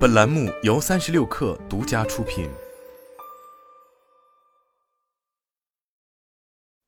本栏目由三十六氪独家出品。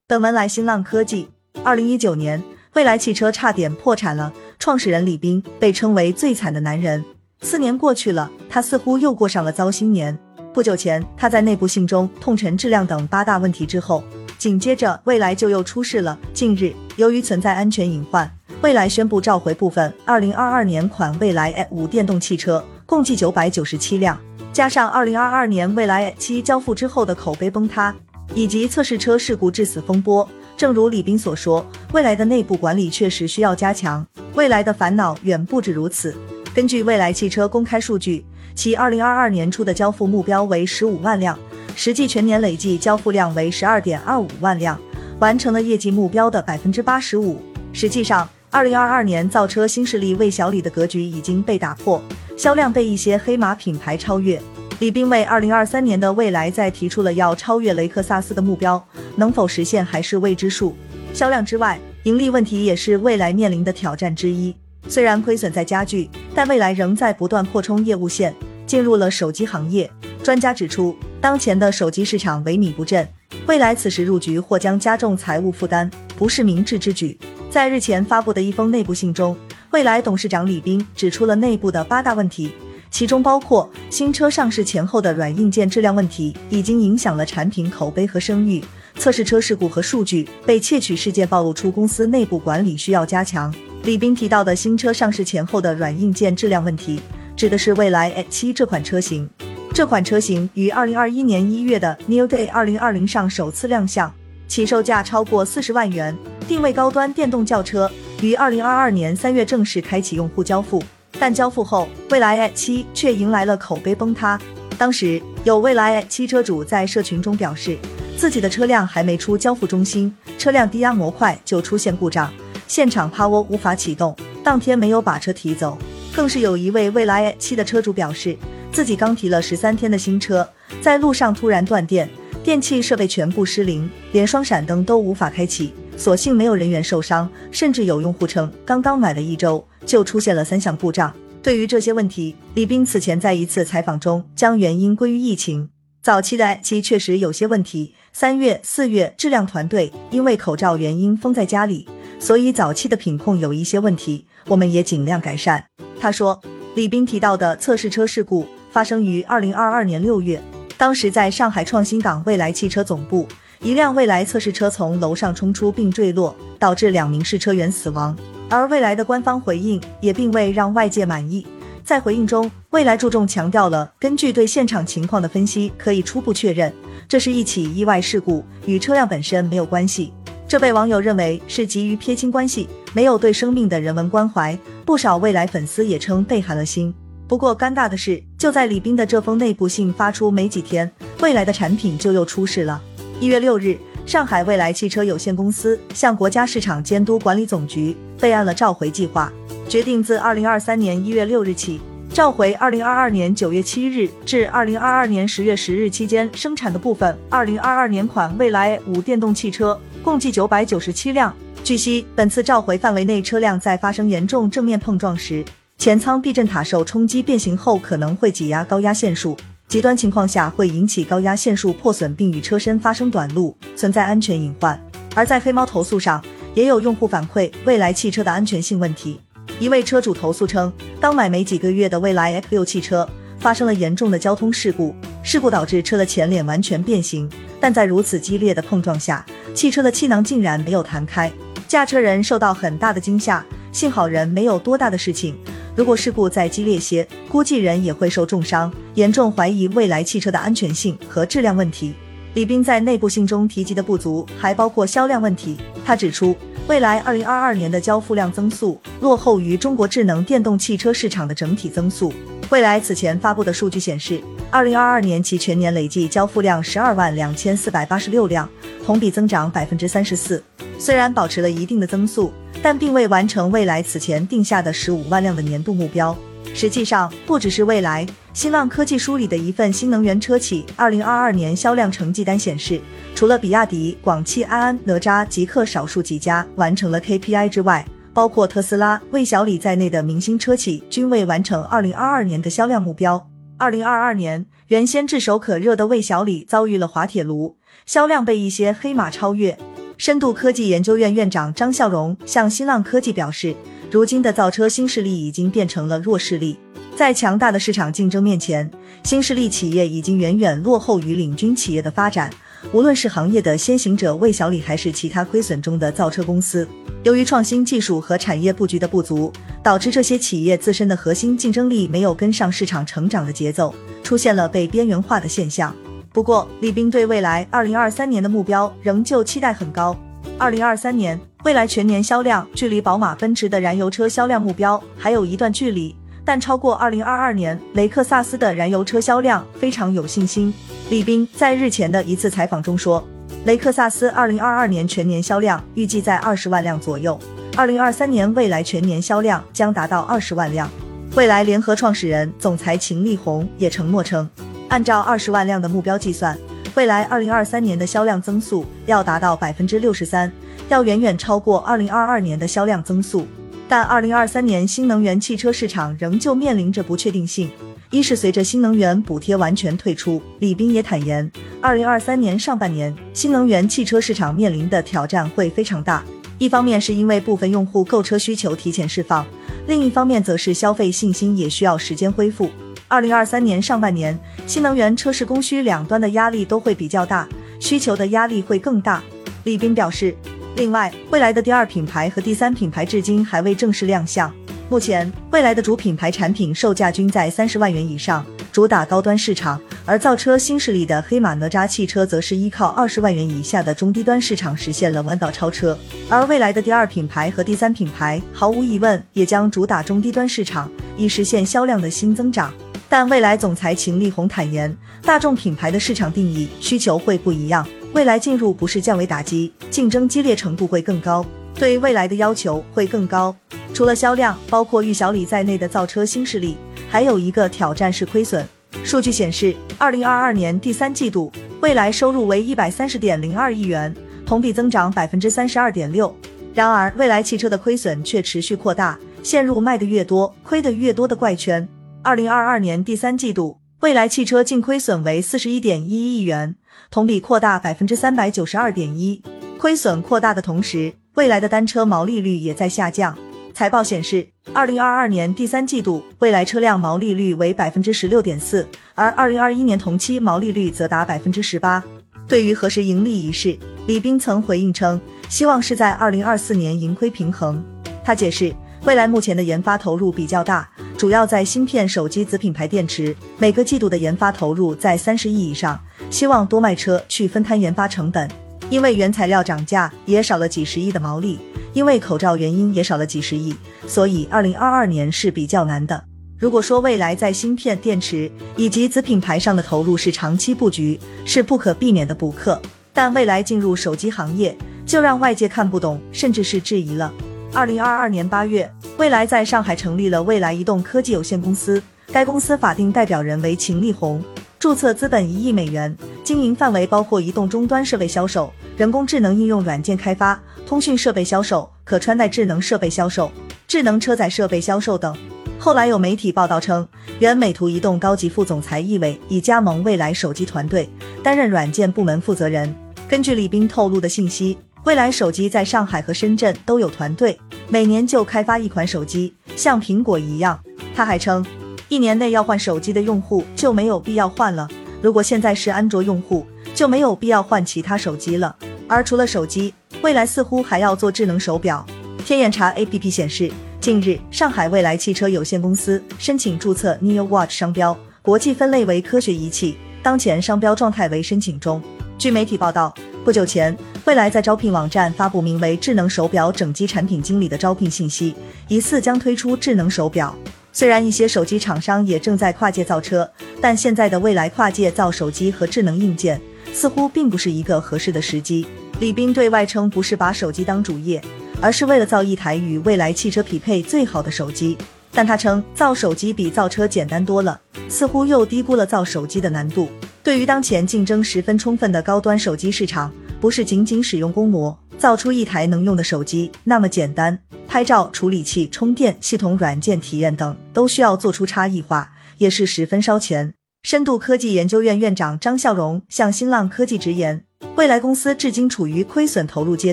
本文来新浪科技。二零一九年，蔚来汽车差点破产了，创始人李斌被称为最惨的男人。四年过去了，他似乎又过上了糟心年。不久前，他在内部信中痛陈质量等八大问题之后，紧接着蔚来就又出事了。近日，由于存在安全隐患。蔚来宣布召回部分二零二二年款蔚来 i 五电动汽车，共计九百九十七辆。加上二零二二年蔚来 i 七交付之后的口碑崩塌，以及测试车事故致死风波，正如李斌所说，未来的内部管理确实需要加强。未来的烦恼远不止如此。根据蔚来汽车公开数据，其二零二二年初的交付目标为十五万辆，实际全年累计交付量为十二点二五万辆，完成了业绩目标的百分之八十五。实际上，二零二二年造车新势力魏小李的格局已经被打破，销量被一些黑马品牌超越。李斌为二零二三年的未来在提出了要超越雷克萨斯的目标，能否实现还是未知数。销量之外，盈利问题也是未来面临的挑战之一。虽然亏损在加剧，但未来仍在不断扩充业务线，进入了手机行业。专家指出，当前的手机市场萎靡不振，未来此时入局或将加重财务负担，不是明智之举。在日前发布的一封内部信中，蔚来董事长李斌指出了内部的八大问题，其中包括新车上市前后的软硬件质量问题已经影响了产品口碑和声誉；测试车事故和数据被窃取事件暴露出公司内部管理需要加强。李斌提到的新车上市前后的软硬件质量问题，指的是蔚来 X7 这款车型。这款车型于二零二一年一月的 New Day 二零二零上首次亮相。起售价超过四十万元，定位高端电动轿车，于二零二二年三月正式开启用户交付。但交付后，蔚来 i7 却迎来了口碑崩塌。当时有蔚来 i7 车主在社群中表示，自己的车辆还没出交付中心，车辆低压模块就出现故障，现场趴窝无法启动，当天没有把车提走。更是有一位蔚来 i7 的车主表示，自己刚提了十三天的新车，在路上突然断电。电器设备全部失灵，连双闪灯都无法开启。所幸没有人员受伤，甚至有用户称刚刚买了一周就出现了三项故障。对于这些问题，李斌此前在一次采访中将原因归于疫情。早期的 i7 确实有些问题，三月、四月质量团队因为口罩原因封在家里，所以早期的品控有一些问题，我们也尽量改善。他说，李斌提到的测试车事故发生于二零二二年六月。当时在上海创新港未来汽车总部，一辆未来测试车从楼上冲出并坠落，导致两名试车员死亡。而未来的官方回应也并未让外界满意。在回应中，未来注重强调了，根据对现场情况的分析，可以初步确认这是一起意外事故，与车辆本身没有关系。这被网友认为是急于撇清关系，没有对生命的人文关怀。不少未来粉丝也称被寒了心。不过尴尬的是，就在李斌的这封内部信发出没几天，未来的产品就又出事了。一月六日，上海未来汽车有限公司向国家市场监督管理总局备案了召回计划，决定自二零二三年一月六日起召回二零二二年九月七日至二零二二年十月十日期间生产的部分二零二二年款未来五电动汽车，共计九百九十七辆。据悉，本次召回范围内车辆在发生严重正面碰撞时。前舱避震塔受冲击变形后，可能会挤压高压线束，极端情况下会引起高压线束破损，并与车身发生短路，存在安全隐患。而在黑猫投诉上，也有用户反馈未来汽车的安全性问题。一位车主投诉称，刚买没几个月的蔚来 X 六汽车发生了严重的交通事故，事故导致车的前脸完全变形，但在如此激烈的碰撞下，汽车的气囊竟然没有弹开，驾车人受到很大的惊吓，幸好人没有多大的事情。如果事故再激烈些，估计人也会受重伤，严重怀疑未来汽车的安全性和质量问题。李斌在内部信中提及的不足还包括销量问题。他指出，未来二零二二年的交付量增速落后于中国智能电动汽车市场的整体增速。未来此前发布的数据显示，二零二二年其全年累计交付量十二万两千四百八十六辆，同比增长百分之三十四。虽然保持了一定的增速。但并未完成未来此前定下的十五万辆的年度目标。实际上，不只是未来，新浪科技梳理的一份新能源车企二零二二年销量成绩单显示，除了比亚迪、广汽埃安、哪吒、极客少数几家完成了 KPI 之外，包括特斯拉、魏小李在内的明星车企均未完成2022年的销量目标。2022年，原先炙手可热的魏小李遭遇了滑铁卢，销量被一些黑马超越。深度科技研究院院长张孝荣向新浪科技表示，如今的造车新势力已经变成了弱势力，在强大的市场竞争面前，新势力企业已经远远落后于领军企业的发展。无论是行业的先行者魏小李，还是其他亏损中的造车公司，由于创新技术和产业布局的不足，导致这些企业自身的核心竞争力没有跟上市场成长的节奏，出现了被边缘化的现象。不过，李斌对未来二零二三年的目标仍旧期待很高。二零二三年，未来全年销量距离宝马、奔驰的燃油车销量目标还有一段距离。但超过二零二二年雷克萨斯的燃油车销量非常有信心。李斌在日前的一次采访中说，雷克萨斯二零二二年全年销量预计在二十万辆左右，二零二三年未来全年销量将达到二十万辆。未来联合创始人、总裁秦力红也承诺称，按照二十万辆的目标计算，未来二零二三年的销量增速要达到百分之六十三，要远远超过二零二二年的销量增速。但二零二三年新能源汽车市场仍旧面临着不确定性。一是随着新能源补贴完全退出，李斌也坦言，二零二三年上半年新能源汽车市场面临的挑战会非常大。一方面是因为部分用户购车需求提前释放，另一方面则是消费信心也需要时间恢复。二零二三年上半年新能源车市供需两端的压力都会比较大，需求的压力会更大。李斌表示。另外，未来的第二品牌和第三品牌至今还未正式亮相。目前，未来的主品牌产品售价均在三十万元以上，主打高端市场；而造车新势力的黑马哪吒汽车则是依靠二十万元以下的中低端市场实现了弯道超车。而未来的第二品牌和第三品牌毫无疑问也将主打中低端市场，以实现销量的新增长。但未来总裁秦力红坦言，大众品牌的市场定义需求会不一样。未来进入不是降维打击，竞争激烈程度会更高，对未来的要求会更高。除了销量，包括玉小李在内的造车新势力，还有一个挑战是亏损。数据显示，二零二二年第三季度，未来收入为一百三十点零二亿元，同比增长百分之三十二点六。然而，未来汽车的亏损却持续扩大，陷入卖的越多，亏的越多的怪圈。二零二二年第三季度，未来汽车净亏损为四十一点一亿元。同比扩大百分之三百九十二点一，亏损扩大的同时，未来的单车毛利率也在下降。财报显示，二零二二年第三季度未来车辆毛利率为百分之十六点四，而二零二一年同期毛利率则达百分之十八。对于何时盈利一事，李斌曾回应称，希望是在二零二四年盈亏平衡。他解释，未来目前的研发投入比较大，主要在芯片、手机子品牌电池，每个季度的研发投入在三十亿以上。希望多卖车去分摊研发成本，因为原材料涨价也少了几十亿的毛利，因为口罩原因也少了几十亿，所以二零二二年是比较难的。如果说未来在芯片、电池以及子品牌上的投入是长期布局，是不可避免的补课，但未来进入手机行业就让外界看不懂，甚至是质疑了。二零二二年八月，未来在上海成立了未来移动科技有限公司，该公司法定代表人为秦力红。注册资本一亿美元，经营范围包括移动终端设备销售、人工智能应用软件开发、通讯设备销售、可穿戴智能设备销售、智能车载设备销售等。后来有媒体报道称，原美图移动高级副总裁易伟已加盟未来手机团队，担任软件部门负责人。根据李斌透露的信息，未来手机在上海和深圳都有团队，每年就开发一款手机，像苹果一样。他还称。一年内要换手机的用户就没有必要换了。如果现在是安卓用户，就没有必要换其他手机了。而除了手机，未来似乎还要做智能手表。天眼查 APP 显示，近日上海未来汽车有限公司申请注册 Neo Watch 商标，国际分类为科学仪器，当前商标状态为申请中。据媒体报道，不久前，未来在招聘网站发布名为“智能手表整机产品经理”的招聘信息，疑似将推出智能手表。虽然一些手机厂商也正在跨界造车，但现在的未来跨界造手机和智能硬件，似乎并不是一个合适的时机。李斌对外称，不是把手机当主业，而是为了造一台与未来汽车匹配最好的手机。但他称，造手机比造车简单多了，似乎又低估了造手机的难度。对于当前竞争十分充分的高端手机市场，不是仅仅使用公模造出一台能用的手机那么简单。拍照处理器、充电系统、软件体验等都需要做出差异化，也是十分烧钱。深度科技研究院院长张孝荣向新浪科技直言，未来公司至今处于亏损投入阶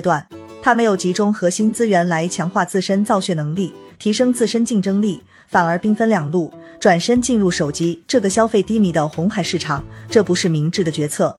段，他没有集中核心资源来强化自身造血能力，提升自身竞争力，反而兵分两路，转身进入手机这个消费低迷的红海市场，这不是明智的决策。